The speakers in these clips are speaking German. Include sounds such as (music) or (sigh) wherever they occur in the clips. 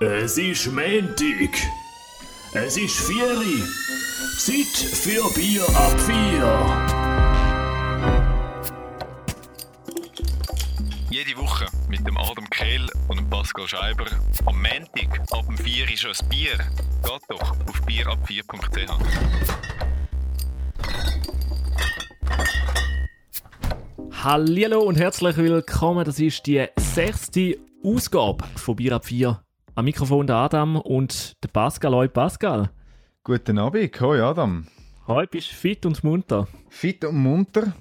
Es ist Montag. Es ist Vieri. Zeit für Bier ab vier. Jede Woche mit dem Adam Kehl und dem Pascal Scheiber. Am Montag ab dem 4 ist ein Bier. Geht doch auf bierab4.ch. Hallo und herzlich willkommen. Das ist die sechste Ausgabe von Bier ab 4. Am Mikrofon der Adam und der Pascal. Hoi Pascal. Guten Abend, hoi Adam. Hoi, bist du fit und munter? Fit und munter.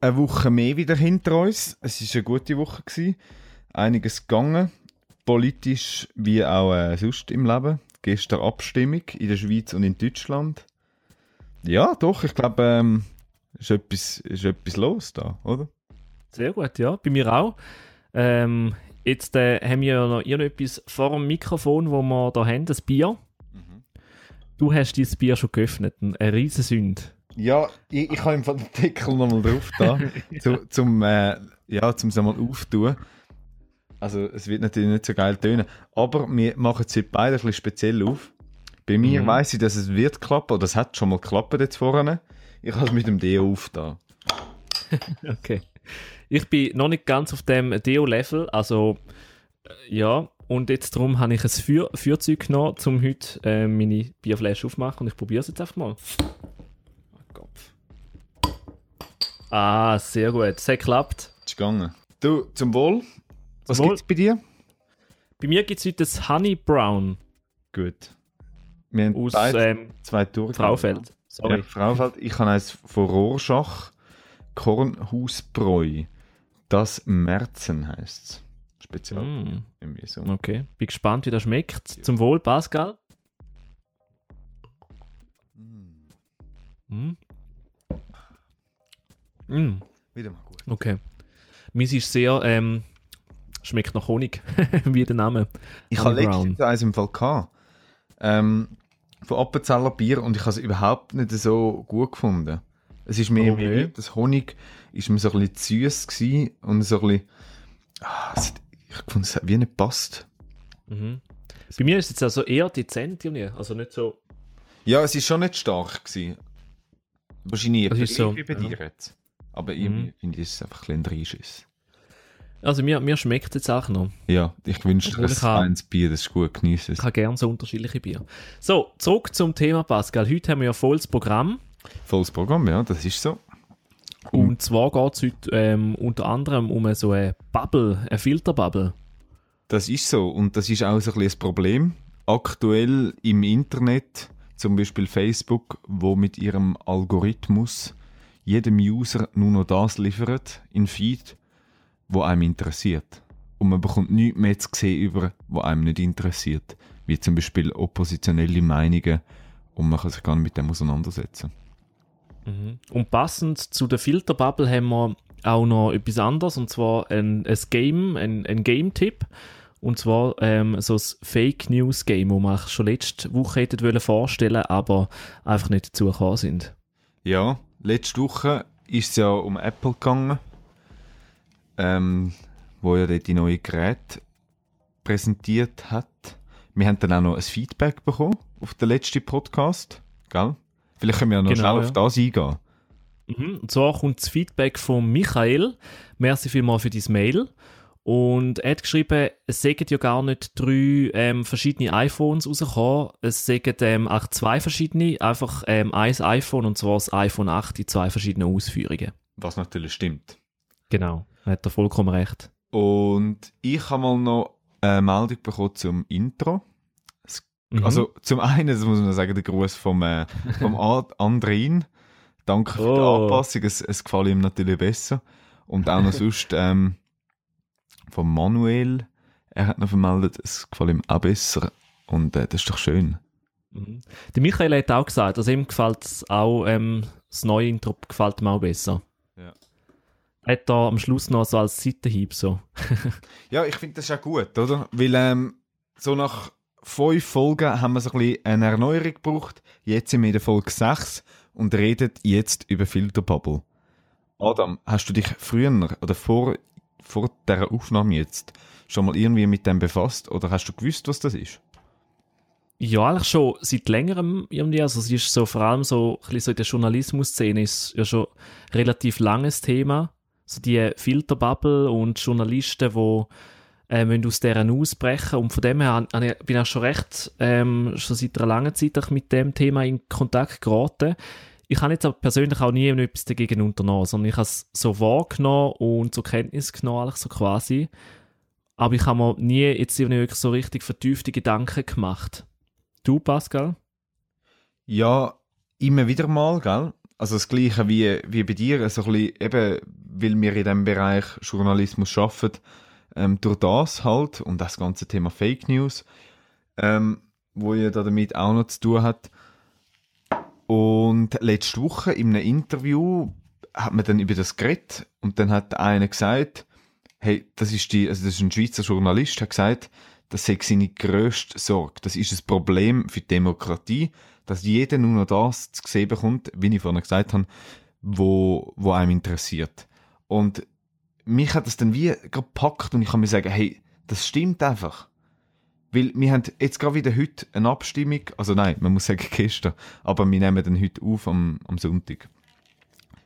Eine Woche mehr wieder hinter uns. Es war eine gute Woche. Gewesen. Einiges gegangen. Politisch wie auch äh, sonst im Leben. Gestern Abstimmung in der Schweiz und in Deutschland. Ja, doch, ich glaube, ähm, ist etwas, ist etwas los da, oder? Sehr gut, ja. Bei mir auch. Ähm, jetzt äh, haben wir ja noch irgendetwas vor dem Mikrofon, wo wir da haben, das Bier. Du hast dieses Bier schon geöffnet, eine riesen Sünde. Ja, ich, ich habe im Fall den Deckel nochmal drauf da, (laughs) zu, zum, äh, ja, zum es einmal auftun. Also es wird natürlich nicht so geil tönen, aber wir machen es heute beide ein bisschen speziell auf. Bei mir Mhm. weiss ich, dass es wird klappen, oder es hat schon mal geklappt jetzt vorne. Ich habe es mit dem Deo auf da. (laughs) Okay. Ich bin noch nicht ganz auf dem Deo-Level, also äh, ja. Und jetzt darum habe ich ein Für Feuerzeug genommen, um heute äh, meine Bierflasche aufzumachen und ich probiere es jetzt einfach mal. Oh Gott. Ah, sehr gut. Es hat geklappt. Ist gegangen. Du, zum Wohl. Was Wohl. gibt's bei dir? Bei mir gibt es heute das Honey Brown Gut. Wir haben aus beide ähm, zwei Touren. Fraufeld. Sorry. Ja, Fraufeld. Ich habe eins von Rorschach. Kornhausbräu. Das Märzen heisst es. Speziell. Mm, Irgendwie so. okay. Bin gespannt, wie das schmeckt. Zum Wohl, Pascal. Mm. Mm. Wieder mal gut. Okay. Meins ist sehr, ähm, schmeckt nach Honig, (laughs) wie der Name. Ich habe letztens eins im Fall gehabt. Ähm, von Appenzeller Bier und ich habe es überhaupt nicht so gut gefunden. Es ist mir Okay. wie das Honig ist mir so ein bisschen süß gewesen und so ein bisschen, ah, es ich fand es hat wie nicht passt. Mhm. Bei mir ist es jetzt also eher dezent, irgendwie. also nicht so. Ja, es ist schon nicht stark gewesen. Wahrscheinlich Das ist so, wie bei ja. dir jetzt. Aber irgendwie Mhm. finde ich es einfach ein bisschen. Also mir, mir schmeckt es jetzt auch noch. Ja, ich wünsche dir ein eins Bier, das ist gut, genieße es. Ich habe gerne so unterschiedliche Bier. So, zurück zum Thema, Pascal. Heute haben wir ja volles Programm. Volles Programm, ja, das ist so. Und zwar geht es heute ähm, unter anderem um so eine Bubble, eine Filterbubble. Das ist so und das ist auch so ein bisschen das Problem. Aktuell im Internet, zum Beispiel Facebook, wo mit ihrem Algorithmus jedem User nur noch das liefert in Feed, wo einem interessiert. Und man bekommt nichts mehr zu sehen über, wo einem nicht interessiert. Wie zum Beispiel oppositionelle Meinungen und man kann sich gar nicht mit dem auseinandersetzen. Und passend zu der Filterbubble haben wir auch noch etwas anderes, und zwar ein, ein Game, ein, ein Game-Tipp. Und zwar ähm, so ein Fake News Game, das wir schon letzte Woche hätten vorstellen, aber einfach nicht dazu gekommen sind. Ja, letzte Woche ist es ja um Apple gegangen, ähm, wo ja dort die neue Geräte präsentiert hat. Wir haben dann auch noch ein Feedback bekommen auf den letzten Podcast, gell? Vielleicht können wir ja noch Genau, schnell ja. auf das eingehen. Mhm. Und zwar kommt das Feedback von Michael. Merci vielmals für dein Mail. Und er hat geschrieben, es sägen ja gar nicht drei ähm, verschiedene iPhones rausgekommen. Es sägen ähm, auch zwei verschiedene, einfach ähm, ein iPhone und zwar das iPhone 8 in zwei verschiedenen Ausführungen. Was natürlich stimmt. Genau, hat er vollkommen recht. Und ich habe mal noch eine Meldung bekommen zum Intro. Mhm. Also zum einen, das muss man sagen, der Gruß vom, äh, vom (laughs) Andrin. Danke für die Oh. Anpassung, es, es gefällt ihm natürlich besser. Und auch noch (laughs) sonst ähm, vom Manuel, er hat noch vermeldet, es gefällt ihm auch besser. Und äh, das ist doch schön. Mhm. Der Michael hat auch gesagt, also ihm gefällt es auch, ähm, das neue Intro gefällt ihm auch besser. Ja. Hat er am Schluss noch so als Seitenhieb so. (laughs) Ja, ich finde das auch gut, oder? Weil ähm, so nach fünf Folgen haben wir so ein bisschen eine Erneuerung gebraucht. Jetzt sind wir in der Folge 6 und reden jetzt über Filterbubble. Adam, hast du dich früher oder vor vor dieser Aufnahme jetzt schon mal irgendwie mit dem befasst oder hast du gewusst, was das ist? Ja, eigentlich schon seit längerem irgendwie. Also es ist so vor allem so, ein bisschen so in der Journalismus-Szene ist ja schon relativ langes Thema. So die Filterbubble und Journalisten, die äh, aus deren ausbrechen und von dem her bin ich schon recht ähm, schon seit einer langen Zeit mit dem Thema in Kontakt geraten. Ich habe jetzt aber persönlich auch nie etwas dagegen unternommen, sondern ich habe es so wahrgenommen und zur Kenntnis genommen, so quasi. Aber ich habe mir nie jetzt wirklich so richtig vertiefte Gedanken gemacht. Du, Pascal? Ja, immer wieder mal, gell? Also das Gleiche wie, wie bei dir, so ein bisschen, eben, weil wir in diesem Bereich Journalismus arbeiten, ähm, durch das halt und das ganze Thema Fake News, ähm, wo ja damit auch noch zu tun hat. Und letzte Woche in einem Interview hat man dann über das geredet und dann hat einer gesagt, hey, das ist die, also das ist ein Schweizer Journalist, hat gesagt, das sei seine grösste Sorge. Das ist ein Problem für die Demokratie, dass jeder nur noch das zu sehen bekommt, wie ich vorhin gesagt habe, wo, wo einem interessiert. Und mich hat das dann wie gepackt und ich kann mir sagen, hey, das stimmt einfach. Weil wir haben jetzt gerade wieder heute eine Abstimmung, also nein, man muss sagen (laughs) gestern, aber wir nehmen dann heute auf am, am Sonntag.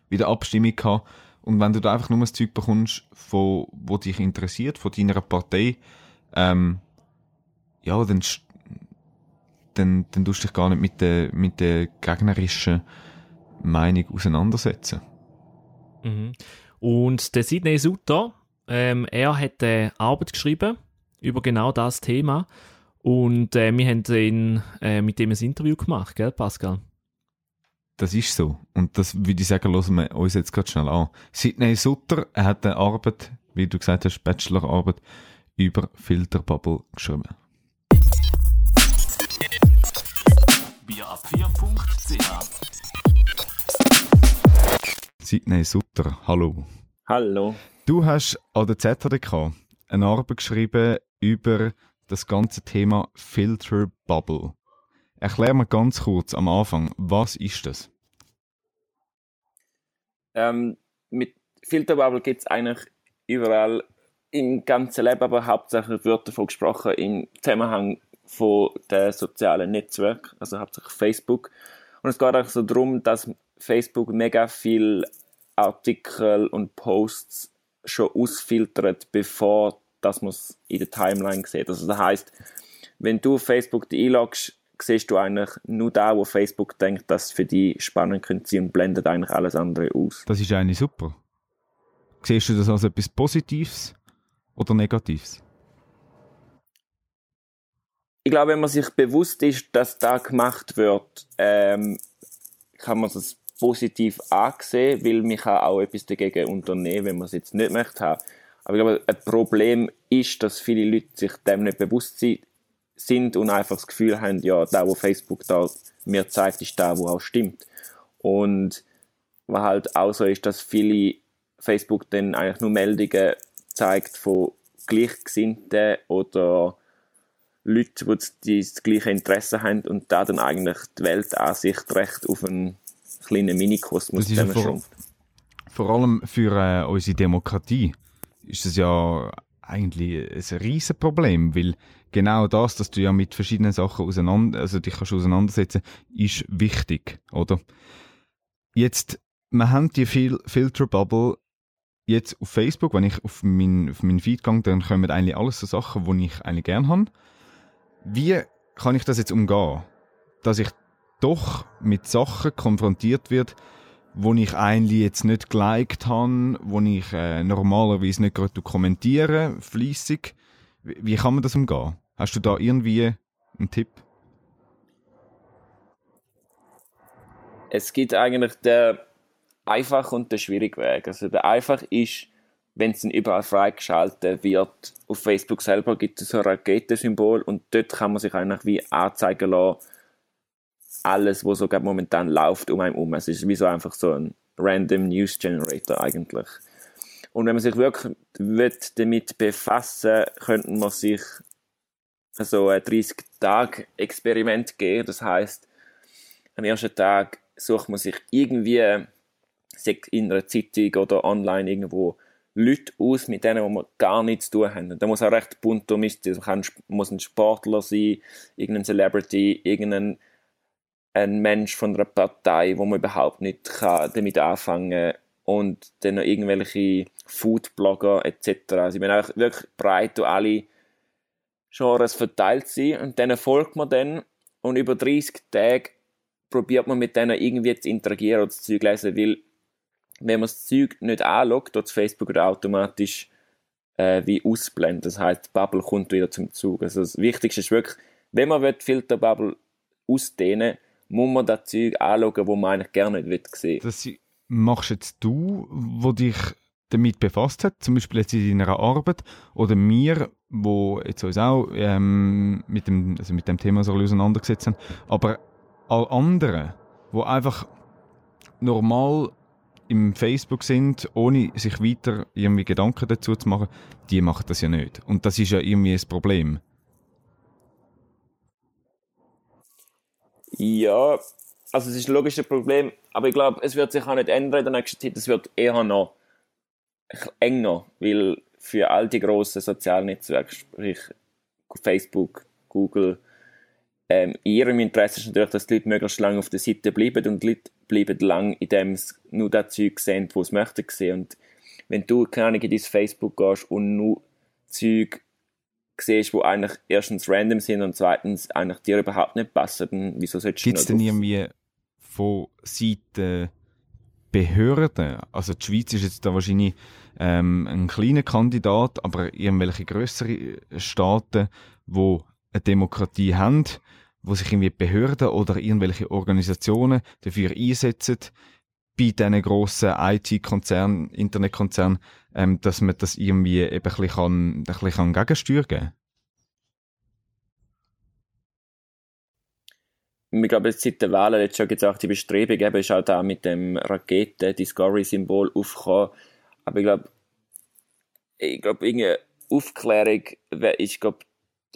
Wieder Abstimmung gehabt und wenn du da einfach nur das Zeug bekommst, von, wo dich interessiert, von deiner Partei, ähm, ja, dann, dann, dann tust du dich gar nicht mit der, mit der gegnerischen Meinung auseinandersetzen. Mhm. Und der Sidney Sutter, ähm, er hat eine Arbeit geschrieben über genau das Thema und äh, wir haben ihn, äh, mit dem ein Interview gemacht, gell, Pascal? Das ist so. Und das würde ich sagen, hören wir uns jetzt gerade schnell an. Sidney Sutter, er hat eine Arbeit, wie du gesagt hast, Bachelorarbeit über Filterbubble geschrieben. Bier4.ch Sidney Sutter, hallo. Hallo. Du hast an der ZHDK eine Arbeit geschrieben über das ganze Thema Filter Bubble. Erklär mir ganz kurz am Anfang, was ist das? Ähm, mit Filterbubble gibt es eigentlich überall im ganzen Leben, aber hauptsächlich wird davon gesprochen im Zusammenhang von den sozialen Netzwerken, also hauptsächlich Facebook. Und es geht auch so darum, dass Facebook mega viel Artikel und Posts schon ausfiltert, bevor dass man es in der Timeline sieht. Also das heißt, wenn du auf Facebook einloggst, siehst du eigentlich nur da, wo Facebook denkt, dass für die spannend könnte sein und blendet eigentlich alles andere aus. Das ist eigentlich super. Siehst du das als etwas Positives oder Negatives? Ich glaube, wenn man sich bewusst ist, dass da gemacht wird, ähm, kann man es positiv ansehen, weil man auch etwas dagegen unternehmen, wenn man es jetzt nicht möchte haben. Aber ich glaube, ein Problem ist, dass viele Leute sich dem nicht bewusst sind und einfach das Gefühl haben, ja, der, wo Facebook da mir zeigt, ist der, wo auch stimmt. Und was halt auch so ist, dass viele Facebook dann eigentlich nur Meldungen zeigt von Gleichgesinnten oder Leuten, die das gleiche Interesse haben und da dann eigentlich die Weltansicht recht auf einen kleinen Minikosmos zusammenschrumpft. Vor, vor allem für äh, unsere Demokratie ist das ja eigentlich ein riesen Problem, weil genau das, dass du ja mit verschiedenen Sachen auseinander, also dich kannst auseinandersetzen, ist wichtig, oder? Jetzt, wir haben die Fil Filterbubble jetzt auf Facebook, wenn ich auf meinen auf mein Feed gehe, dann kommen eigentlich alles so Sachen, die ich eigentlich gerne habe. Wie kann ich das jetzt umgehen? Dass ich doch mit Sachen konfrontiert wird, wo ich eigentlich jetzt nicht geliked habe, wo ich äh, normalerweise nicht gerade kommentiere, fließig. Wie, wie kann man das umgehen? Hast du da irgendwie einen Tipp? Es gibt eigentlich den einfachen und den schwierigen Weg. Also der einfach ist, wenn es überall freigeschaltet wird, auf Facebook selber gibt es so ein Raketensymbol und dort kann man sich eigentlich wie anzeigen lassen, alles, was so momentan läuft um einen um. Es ist wie so einfach so ein random News Generator eigentlich. Und wenn man sich wirklich wird damit befassen, könnte man sich so ein 30-Tage-Experiment geben. Das heißt, am ersten Tag sucht man sich irgendwie in einer Zeitung oder online irgendwo Leute aus, mit denen wo wir gar nichts zu tun haben. Da muss auch recht bunt durchmischt sein. Es kann, muss ein Sportler sein, irgendein Celebrity, irgendein ein Mensch von einer Partei, wo man überhaupt nicht kann damit anfangen kann und dann noch irgendwelche Foodblogger etc. Also ich bin einfach wirklich breit und alle Genres verteilt sind und denen folgt man dann und über 30 Tage probiert man mit denen irgendwie zu interagieren oder das Zeug lesen, weil wenn man das Zeug nicht anschaut, dort Facebook automatisch äh, wie ausblenden. Das heißt, die Bubble kommt wieder zum Zug. Also das Wichtigste ist wirklich, wenn man will, Filterbubble ausdehnen muss man das Zeug anschauen, wo man eigentlich gerne nicht sehen Das machst jetzt du, wo dich damit befasst hat, zum Beispiel jetzt in deiner Arbeit, oder mir, wo jetzt uns auch ähm, mit, dem, also mit dem Thema so auseinandergesetzt haben, aber alle anderen, wo einfach normal im Facebook sind, ohne sich weiter irgendwie Gedanken dazu zu machen, die machen das ja nicht. Und das ist ja irgendwie ein Problem. Ja, also es ist ein logisches Problem, aber ich glaube, es wird sich auch nicht ändern in der nächsten Zeit. Es wird eher noch enger, weil für all die grossen Sozialnetzwerke, sprich Facebook, Google, ähm, in ihrem Interesse ist natürlich, dass die Leute möglichst lange auf der Seite bleiben und die Leute bleiben lang, indem sie nur das Zeug sehen, was sie möchten sehen. Und wenn du, keine Ahnung, in dein Facebook gehst und nur Zeug siehst, die eigentlich erstens random sind und zweitens eigentlich dir überhaupt nicht passen, dann wieso solltest du Gibt es denn irgendwie von Seiten Behörden, also die Schweiz ist jetzt da wahrscheinlich ähm, ein kleiner Kandidat, aber irgendwelche größere Staaten, wo eine Demokratie haben, wo sich irgendwie Behörden oder irgendwelche Organisationen dafür einsetzen, bei diesen grossen IT-Konzernen, Internetkonzernen, ähm, dass man das irgendwie eben ein bisschen, kann, ein bisschen Gegensteuer geben kann? ich glaube, seit der Wahl jetzt schon gesagt, die Bestrebung eben ist auch da mit dem Raketen-Discovery-Symbol aufgekommen. Aber ich glaube, ich glaube, irgendeine Aufklärung ist, glaube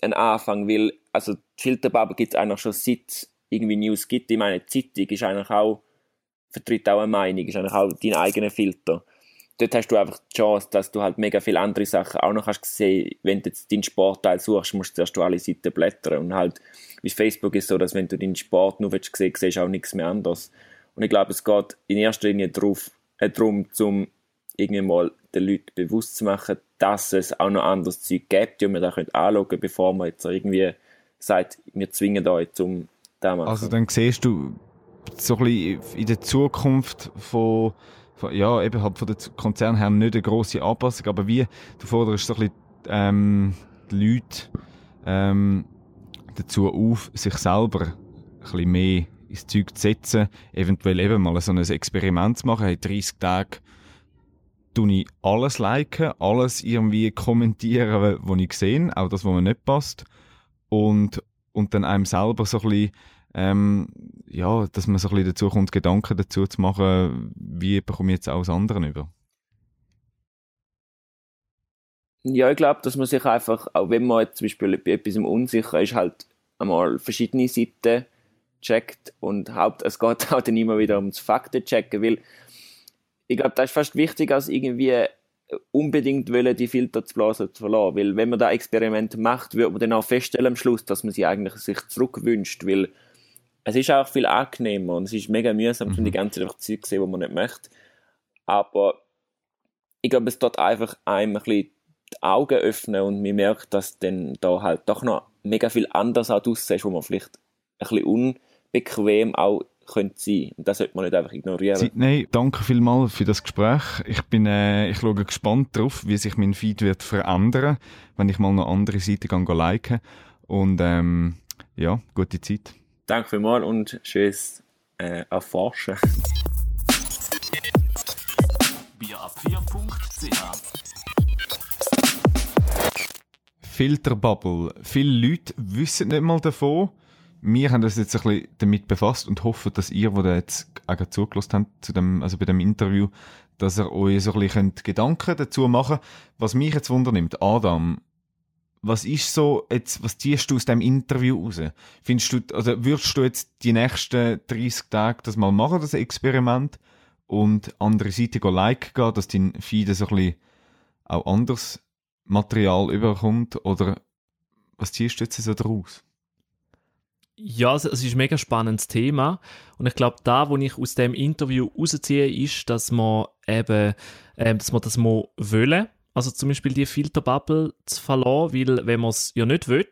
ein Anfang, weil, also, die Filterbubble gibt es eigentlich schon seit irgendwie News gibt. Ich meine, die Zeitung ist eigentlich auch, vertritt auch eine Meinung, ist eigentlich auch dein eigener Filter. Dort hast du einfach die Chance, dass du halt mega viele andere Sachen auch noch hast gesehen. Wenn du jetzt deinen Sportteil suchst, musst du zuerst alle Seiten blättern. Und halt, wie Facebook ist so, dass wenn du deinen Sport nur willst sehen, siehst du auch nichts mehr anderes. Und ich glaube, es geht in erster Linie darauf, äh, darum, zum irgendwie mal den Leuten bewusst zu machen, dass es auch noch anderes Zeug gibt, die man da anschauen können, bevor man jetzt irgendwie sagt, wir zwingen euch zum machen. Also dann siehst du so ein in der Zukunft von, von ja, eben halt von den Konzern her nicht eine grosse Anpassung, aber wie, du forderst so ein bisschen ähm, die Leute ähm, dazu auf, sich selber ein mehr ins Zeug zu setzen, eventuell eben mal so ein Experiment zu machen, hey, 30 Tage tue ich alles liken, alles irgendwie kommentieren, was ich sehe, auch das, was mir nicht passt. Und, und dann einem selber so ein bisschen, ähm, ja, dass man so ein bisschen dazu kommt, Gedanken dazu zu machen, wie bekomme ich jetzt alles anderen über. Ja, ich glaube, dass man sich einfach, auch wenn man jetzt zum Beispiel bei etwas unsicher ist, halt einmal verschiedene Seiten checkt und haupt, es geht (laughs) auch dann immer wieder ums Fakten checken, weil ich glaube, das ist fast wichtiger als irgendwie unbedingt wollen, die Filter zu blasen zu verlassen. Weil wenn man da Experiment macht, wird man dann auch feststellen am Schluss, dass man sie eigentlich sich zurückwünscht, weil es ist auch viel angenehmer und es ist mega mühsam, mhm. die ganze Zeit Zeug zu sehen, die man nicht möchte. Aber ich glaube, es dort einfach einem ein bisschen die Augen öffnen und man merkt, dass dann da halt doch noch mega viel anders auch aussieht, wo man vielleicht ein bisschen unbequem auch könnte sein. Und das sollte man nicht einfach ignorieren. Nein, danke vielmals für das Gespräch. Ich bin, äh, ich schaue gespannt darauf, wie sich mein Feed wird verändern, wenn ich mal eine andere Seite gehe liken. Und ähm, ja, gute Zeit. Danke vielmals und tschüss äh, erforschen. Bierab4.ch Filterbubble. Viele Leute wissen nicht mal davon wir haben uns jetzt ein bisschen damit befasst und hoffen, dass ihr, die jetzt auch zugelassen habt, zu dem, also bei dem Interview, dass ihr euch so ein bisschen Gedanken dazu machen könnt. Was mich jetzt wundernimmt, Adam, was ist so, jetzt, was ziehst du aus dem Interview raus? Findest du, also würdest du jetzt die nächsten 30 Tage das mal machen, das Experiment, und andere Seite go like gehen, dass dein Feed so ein auch anderes Material überkommt? Oder was ziehst du jetzt so daraus? Ja, es, ist ein mega spannendes Thema. Und ich glaube, da, wo ich aus dem Interview rausziehe, ist, dass man eben, ähm, dass man das mal wollen. Also zum Beispiel die Filterbubble zu verlassen, weil wenn man es ja nicht will,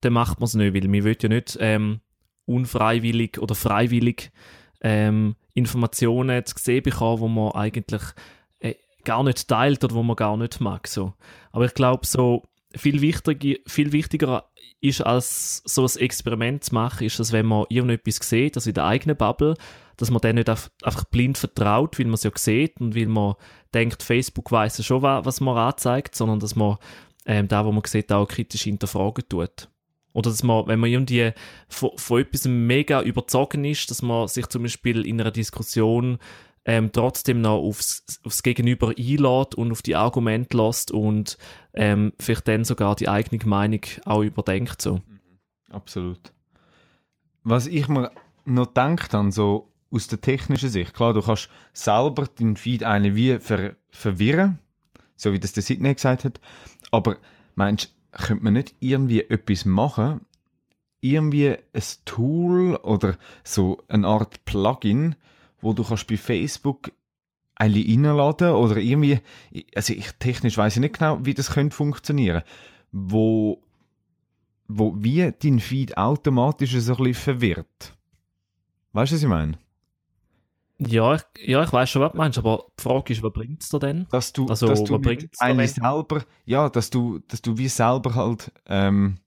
dann macht man es nicht, weil man will ja nicht ähm, unfreiwillig oder freiwillig ähm, Informationen zu sehen bekommen, wo man eigentlich äh, gar nicht teilt oder wo man gar nicht mag. So. Aber ich glaube, so viel, wichtig, viel wichtiger ist, als so ein Experiment zu machen, ist, dass wenn man irgendetwas sieht, also in der eigenen Bubble, dass man dann nicht einfach blind vertraut, weil man es ja sieht und weil man denkt, Facebook weiß ja schon, was man anzeigt, sondern dass man ähm, da, wo man sieht, auch kritisch hinterfragen tut. Oder dass man, wenn man irgendwie von, von etwas mega überzogen ist, dass man sich zum Beispiel in einer Diskussion ähm, trotzdem noch aufs, aufs Gegenüber einlädt und auf die Argumente lässt und ähm, vielleicht dann sogar die eigene Meinung auch überdenkt. So. Mhm. Absolut. Was ich mir noch denkt an so aus der technischen Sicht, klar, du kannst selber den Feed eine wie ver verwirren, so wie das der Sidney gesagt hat, aber meinst könnte man nicht irgendwie etwas machen, irgendwie ein Tool oder so eine Art Plugin, wo du kannst bei Facebook eigentlich reinladen oder irgendwie, also ich technisch weiß ich nicht genau, wie das könnte funktionieren, wo, wo wie dein Feed automatisch so ein bisschen verwirrt. Weißt du, was ich meine? Ja, ich, ja, ich weiß schon, was du meinst, aber die Frage ist, was bringt es dir denn? Dass du, also, dass du eigentlich selber, ja, dass du, dass du wie selber halt, ähm,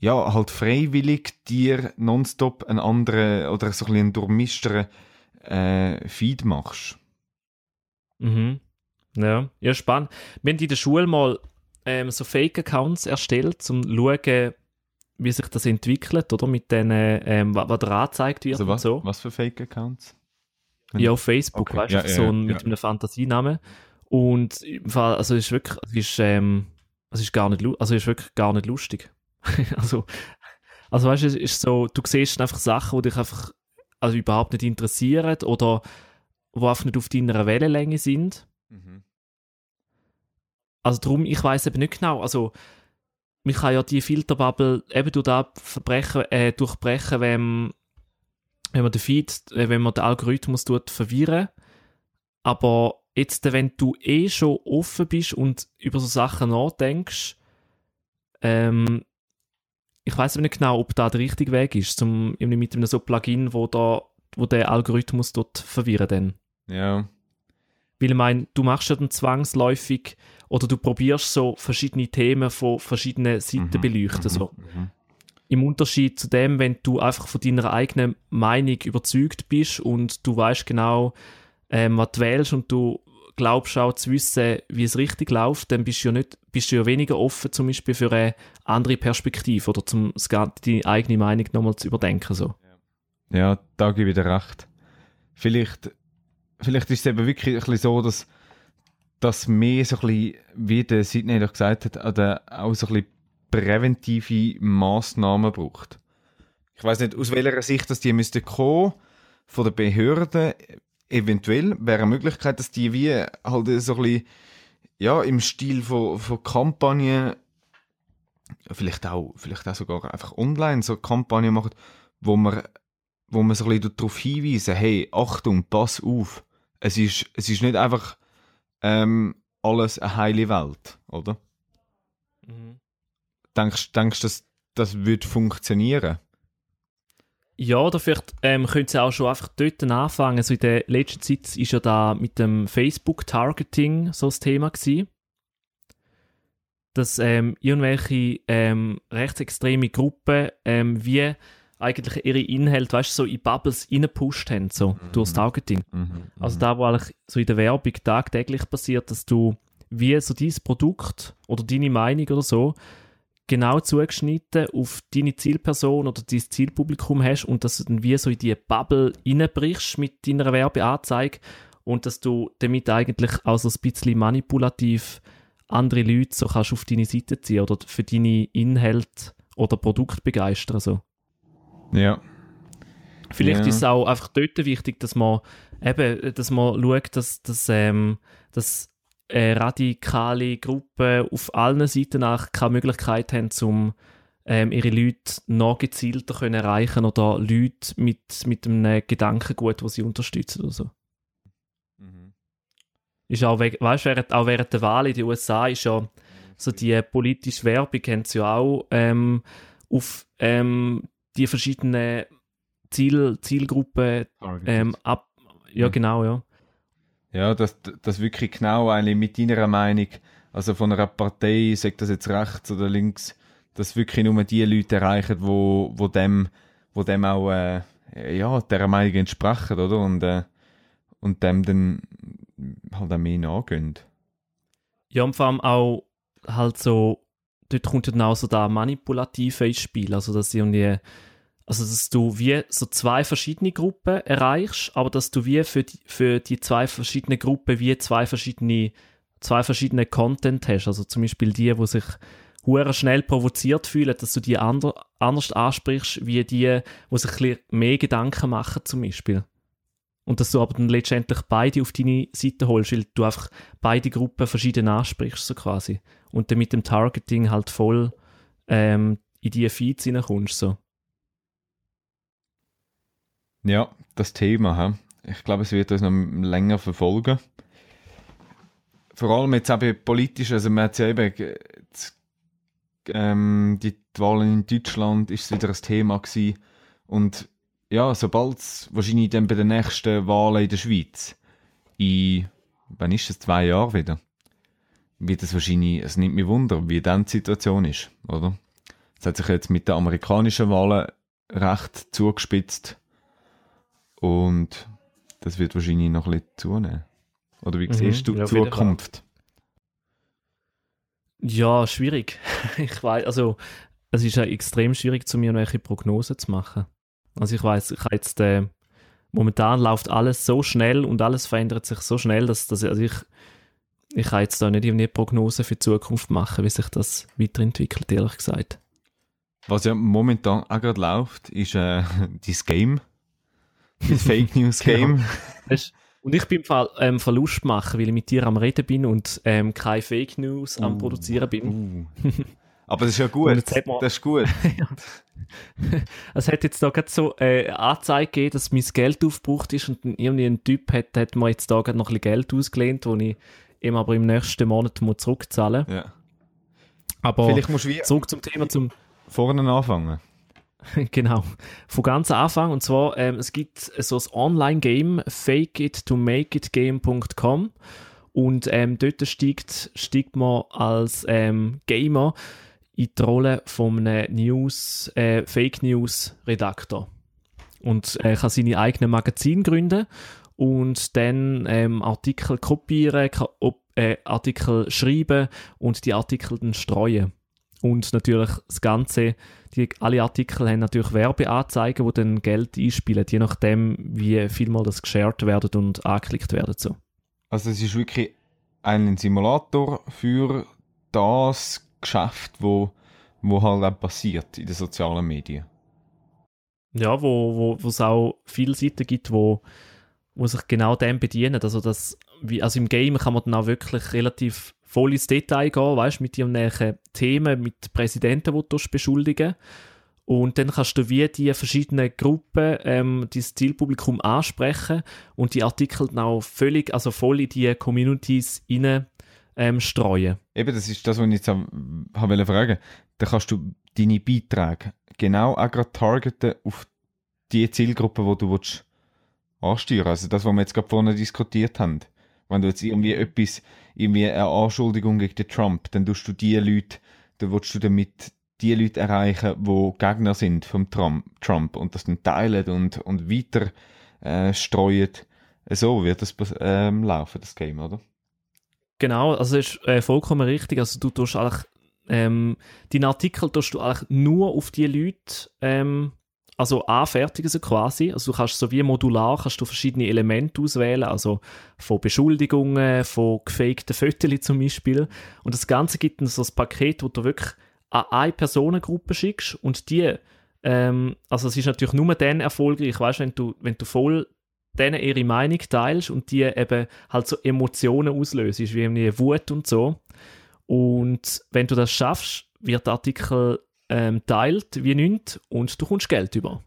ja, halt freiwillig dir nonstop einen anderen oder so ein bisschen einen durchmischteren äh, Feed machst. Mhm. Ja, ja, spannend. Wir haben in der Schule mal ähm, so Fake-Accounts erstellt, um zu schauen, wie sich das entwickelt, oder? Mit denen, ähm, was, was da angezeigt wird also was, und so. Was für Fake-Accounts? Ja, auf Facebook, okay. weißt du, ja, so ja, ein, mit einem Fantasienamen. Und also es ist wirklich, es ist, ähm, es ist gar nicht, also es ist wirklich gar nicht lustig. (laughs) also, also weißt du, es ist so, du siehst einfach Sachen, die dich einfach also überhaupt nicht interessieren oder die einfach nicht auf deiner Wellenlänge sind. Mhm. Also darum, ich weiß eben nicht genau, also man kann ja die Filterbubble eben durch das verbrechen, äh, durchbrechen, wenn, wenn man den Feed, äh, wenn man den Algorithmus tut, verwirren. Aber jetzt, wenn du eh schon offen bist und über so Sachen nachdenkst, ähm, ich weiß nicht genau, ob da der richtige Weg ist, zum, mit einem so Plugin, wo da, wo der Algorithmus dort verwirren dann. Ja. Weil ich meine, du machst ja dann zwangsläufig oder du probierst so verschiedene Themen von verschiedenen Seiten mhm. beleuchten. So. Mhm. mhm. Im Unterschied zu dem, wenn du einfach von deiner eigenen Meinung überzeugt bist und du weißt genau, ähm, was du wählst und du glaubst auch zu wissen, wie es richtig läuft, dann bist du ja, nicht, bist du ja weniger offen zum Beispiel für eine andere Perspektive oder zum deine eigene Meinung nochmal zu überdenken. So. Ja, da gebe ich dir recht. Vielleicht, vielleicht ist es eben wirklich ein so, dass, dass mehr so ein bisschen, wie der Sidney doch gesagt hat, auch so ein bisschen präventive Massnahmen braucht. Ich weiß nicht, aus welcher Sicht dass die müssten kommen, von der Behörden. Eventuell wäre eine Möglichkeit, dass die wie halt so ein bisschen, ja, im Stil von, von Kampagnen, vielleicht auch, vielleicht auch sogar einfach online so Kampagnen machen, wo man, wo man so ein bisschen darauf hinweisen, hey, Achtung, pass auf. Es ist, es ist nicht einfach ähm, alles eine heile Welt, oder? Mhm. Denkst du, dass das wird funktionieren? Ja, oder vielleicht ähm, können sie auch schon einfach dort anfangen. Also in der letzten Zeit ist ja da mit dem Facebook-Targeting so das Thema gewesen. Dass ähm, irgendwelche ähm, rechtsextreme Gruppen ähm, wie eigentlich ihre Inhalte, weißt du, so in Bubbles reingepusht haben, so mhm. durchs Targeting. Mhm. Mhm. Also da, wo eigentlich so in der Werbung tagtäglich passiert, dass du wie so dieses Produkt oder deine Meinung oder so genau zugeschnitten auf deine Zielperson oder dein Zielpublikum hast und dass du dann wie so in die Bubble reinbrichst mit deiner Werbeanzeige und dass du damit eigentlich auch so ein bisschen manipulativ andere Leute so kannst auf deine Seite ziehen oder für deine Inhalte oder Produkt begeistern. So. Ja. Vielleicht ja. ist es auch einfach dort wichtig, dass man eben, dass man schaut, dass, dass, ähm, dass äh, radikale Gruppen auf allen Seiten nach keine Möglichkeit haben, um ähm, ihre Leute noch gezielter können erreichen oder Leute mit, mit einem Gedankengut, das sie unterstützen oder so. Mhm. Ist auch, we- weißt, während, auch während der Wahl in den USA ist ja so die politische Werbung haben sie ja auch ähm, auf ähm, die verschiedenen Ziel, Zielgruppen ähm, ab. Ja, Ja. genau, ja. Ja, das, das wirklich genau eigentlich mit deiner Meinung, also von einer Partei, sagt das jetzt rechts oder links, dass wirklich nur die Leute erreichen, wo, wo dem, wo dem auch, äh, ja, dieser Meinung entsprechen, oder? Und, äh, und dem dann halt auch mehr nachgehen. Ja, und vor allem auch halt so, dort kommt dann auch so da Manipulative ins Spiel. Also, dass irgendwie, also, dass du wie so zwei verschiedene Gruppen erreichst, aber dass du wie für die, für die zwei verschiedenen Gruppen wie zwei verschiedene, zwei verschiedene Content hast. Also, zum Beispiel die, die sich hure schnell provoziert fühlen, dass du die ander, anders ansprichst, wie die, die sich ein mehr Gedanken machen, zum Beispiel. Und dass du aber dann letztendlich beide auf deine Seite holst, weil du einfach beide Gruppen verschieden ansprichst, so quasi. Und dann mit dem Targeting halt voll ähm, in die Feeds reinkommst, so. Ja, das Thema, hä? ich glaube, es wird uns noch länger verfolgen. Vor allem jetzt bei politisch, also man hat ja eben, jetzt, ähm, die Wahlen in Deutschland ist es wieder ein Thema gewesen. Und ja, sobald es wahrscheinlich dann bei den nächsten Wahlen in der Schweiz, in, wann ist es, zwei Jahre wieder, wird es wahrscheinlich, es nimmt mich Wunder, wie dann die Situation ist, oder? Es hat sich jetzt mit den amerikanischen Wahlen recht zugespitzt und das wird wahrscheinlich noch ein bisschen zunehmen. Oder wie Mhm, siehst du ja, die Fall. Zukunft? Ja, schwierig. (laughs) ich weiß, also es ist ja extrem schwierig, zu mir welche Prognosen zu machen. Also ich weiß, ich habe jetzt äh, momentan läuft alles so schnell und alles verändert sich so schnell, dass, dass also ich ich kann jetzt da nicht irgendwie Prognosen für die Zukunft machen, wie sich das weiterentwickelt, ehrlich gesagt. Was ja momentan auch gerade läuft, ist äh, (laughs) dieses Game. Das Fake News (laughs) Game. Weißt, und ich bin im Fall ähm, Verlust machen, weil ich mit dir am Reden bin und ähm, keine Fake News am Uh, Produzieren bin. Uh. (laughs) Aber das ist ja gut. Das ist gut. (laughs) Es hat jetzt da gerade so äh, eine Anzeige gegeben, dass mein Geld aufgebraucht ist und irgendwie ein Typ hat, hat mir jetzt da gerade noch ein bisschen Geld ausgelehnt, das ich ihm aber im nächsten Monat muss zurückzahlen Ja. Aber Vielleicht musst du wie zurück zum Thema, zum vorne anfangen. (laughs) genau, von ganz Anfang. Und zwar, ähm, es gibt so ein Online-Game, fakeittomakeitgame.com und ähm, dort steigt, steigt man als ähm, Gamer in die Rolle von einem News, äh, Fake News Redaktor und äh, kann seine eigenen Magazin gründen und dann ähm, Artikel kopieren, ka- op- äh, Artikel schreiben und die Artikel dann streuen. Und natürlich das Ganze, die, alle Artikel haben natürlich Werbeanzeigen, die dann Geld einspielen, je nachdem, wie viel mal das geshared werden und angeklickt werden. So. Also es ist wirklich ein Simulator für das Geschäft, wo, wo halt auch passiert in den sozialen Medien. Ja, wo, wo, wo es auch viele Seiten gibt, wo, wo sich genau dem bedienen. Also, das, wie, also im Game kann man dann auch wirklich relativ voll ins Detail gehen, weißt mit irgendwelchen Themen, mit Präsidenten, die du beschuldigen Und dann kannst du wie die verschiedenen Gruppen, ähm, dieses Zielpublikum ansprechen und die Artikel dann auch völlig, also voll in die Communities rein ähm, streuen. Eben, das ist das, was ich jetzt habe fragen. Da kannst du deine Beiträge genau auch gerade targeten auf die Zielgruppe, die du willst ansteuern Also das, was wir jetzt gerade vorne diskutiert haben. Wenn du jetzt irgendwie etwas, irgendwie eine Anschuldigung gegen den Trump, dann tust du die Leute, dann willst du damit die Leute erreichen, die Gegner sind vom Trump, und das dann teilen und, und weiter äh, streuen. So wird das ähm, laufen, das Game, oder? Genau, also das ist äh, vollkommen richtig. Also du tust eigentlich, ähm, deinen Artikel tust du eigentlich nur auf die Leute, ähm, also anfertigen so quasi. Also du kannst so wie modular kannst du verschiedene Elemente auswählen, also von Beschuldigungen, von gefakten Fotos zum Beispiel. Und das Ganze gibt dann so ein Paket, wo du wirklich an eine Personengruppe schickst und die, ähm, also es ist natürlich nur dann erfolgreich, weißt, wenn du, wenn du voll denen ihre Meinung teilst und die eben halt so Emotionen auslöst, wie irgendwie Wut und so. Und wenn du das schaffst, wird der Artikel ähm, teilt wie nichts und du kommst Geld über.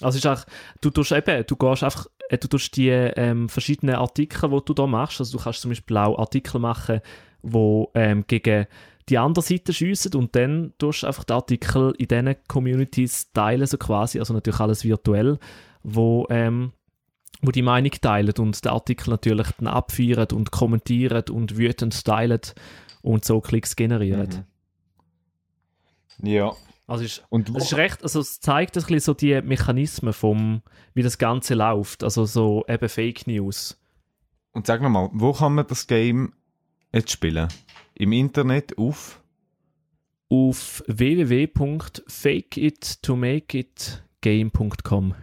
Also ist auch, du tust eben, du gehst einfach, äh, du tust die ähm, verschiedenen Artikel, die du da machst, also du kannst zum Beispiel auch Artikel machen, wo ähm, gegen die andere Seite schiessen und dann tust du einfach die Artikel in diesen Communities teilen, so quasi, also natürlich alles virtuell, wo, ähm, wo die Meinung teilen und den Artikel natürlich dann abfeiern und kommentieren und wütend teilen und so Klicks generieren. Mhm. Ja. Also ist, Und wo, es ist recht, also es zeigt ein bisschen so die Mechanismen vom, wie das Ganze läuft, also so eben Fake News. und sag nochmal, wo kann man das Game jetzt spielen? Im Internet auf? Auf www.fakeittomakeitgame.com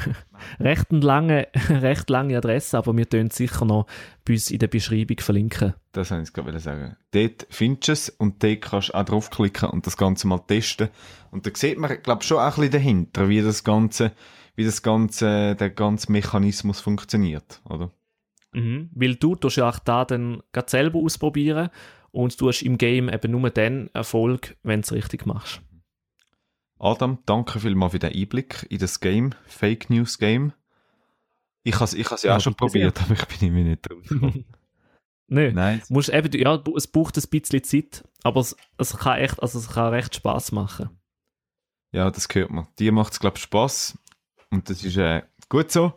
(laughs) recht, lange, (laughs) recht lange Adresse, aber wir tun sicher noch bei uns in der Beschreibung verlinken. Das wollte ich gerade sagen. Dort findest du es und dort kannst du auch draufklicken und das Ganze mal testen. Und da sieht man, glaube ich, schon auch ein bisschen dahinter, wie das Ganze, wie das Ganze, der ganze Mechanismus funktioniert, oder? Mhm. Weil du tust ja auch da dann selber ausprobieren und du hast im Game eben nur dann Erfolg, wenn du es richtig machst. Adam, danke vielmals für den Einblick in das Game, Fake News Game. Ich habe es ich has ja, Ja, auch schon probiert, aber ich bin irgendwie nicht drauf gekommen. (laughs) Nö. Nein, Musst eben, ja, es braucht ein bisschen Zeit, aber es, es kann echt, also es kann recht Spaß machen. ja, das hört man. Dir macht es, glaube ich, Spass. Und das ist äh, gut so.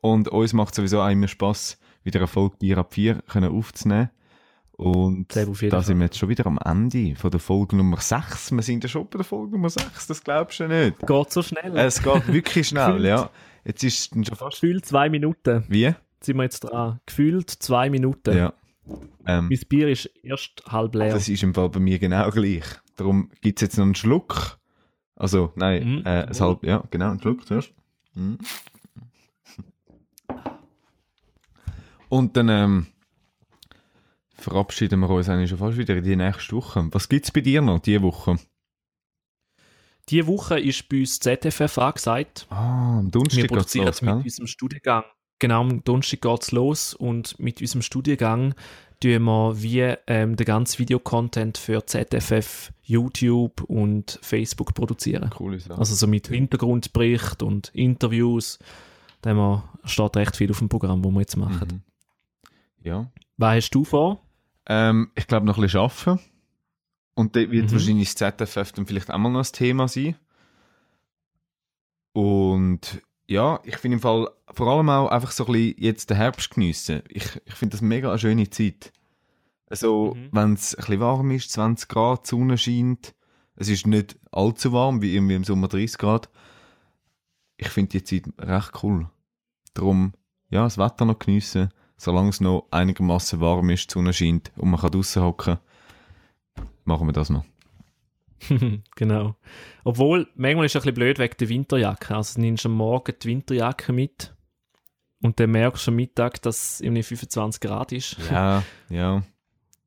Und uns macht sowieso auch immer Spass, wieder eine Folge Bier ab 4 können aufzunehmen. Und da sind wir jetzt schon wieder am Ende von der Folge Nummer 6. Wir sind ja schon bei der Folge Nummer 6, das glaubst du nicht. Geht so schnell. Es geht wirklich (laughs) schnell, ja. Jetzt ist es schon fast... Gefühlt zwei Minuten. Wie? Sind wir jetzt dran. Gefühlt zwei Minuten. Ja. Ähm, Mein Bier ist erst halb leer. das ist im Fall bei mir genau gleich. Darum gibt es jetzt noch einen Schluck. Also, nein, Mhm. äh, ein halb, ja, genau, einen Schluck zuerst. Mhm. Und dann ähm, verabschieden wir uns eigentlich schon fast wieder in die nächste Woche. Was gibt es bei dir noch diese Woche? Diese Woche ist bei uns ZFF angesagt. Ah, am Donnerstag geht's produzieren los, mit gell? unserem Studiengang. Genau, am Donnerstag geht es los und mit unserem Studiengang tun wir wie ähm, den ganzen Videocontent für ZFF, YouTube und Facebook produzieren. Coole Sache. Also so mit Hintergrundbericht und Interviews. Da steht recht viel auf dem Programm, wo wir jetzt machen. Mhm. Ja. Was hast du vor? Ähm, ich glaube noch ein bisschen arbeiten. Und dort wird Mhm. wahrscheinlich das ZFF dann vielleicht auch mal noch ein Thema sein. Und ja, ich finde im Fall vor allem auch einfach so ein bisschen jetzt den Herbst geniessen. Ich, ich finde das mega eine schöne Zeit. Also, Mhm. wenn es ein bisschen warm ist, 20 Grad, die Sonne scheint, es ist nicht allzu warm, wie irgendwie im Sommer 30 Grad. Ich finde die Zeit recht cool. Darum, ja, das Wetter noch geniessen, solange es noch einigermaßen warm ist, die Sonne scheint und man kann draussen hocken, machen wir das noch. (laughs) genau. Obwohl, manchmal ist es ein bisschen blöd wegen der Winterjacke. Also du nimmst am Morgen die Winterjacke mit und dann merkst du am Mittag, dass es irgendwie 25 Grad ist. Ja, ja.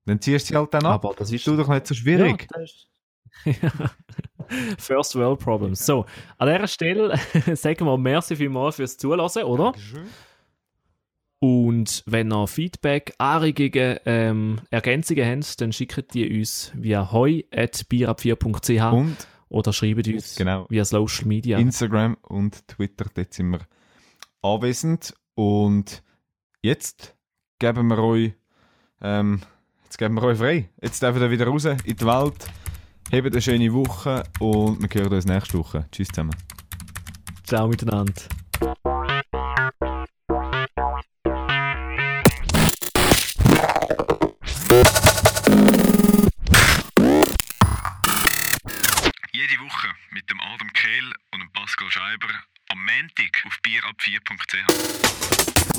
Dann ziehst du sie halt dann ab. Aber das ist du doch nicht so schwierig. Ja, das ist- Ja. (laughs) First World Problems. So, an dieser Stelle (laughs) sagen wir merci vielmals fürs Zuhören, oder? Und wenn ihr Feedback, Anregungen, ähm, Ergänzungen habt, dann schickt die uns via heu.bierab4.ch Und oder schreibt uns Genau. via Social Media. Instagram und Twitter, dort sind wir anwesend. Und jetzt geben wir euch, ähm, jetzt geben wir euch frei. Jetzt dürfen wir wieder raus in die Welt. Habt eine schöne Woche und wir hören uns nächste Woche. Tschüss zusammen. Ciao miteinander. 4.th.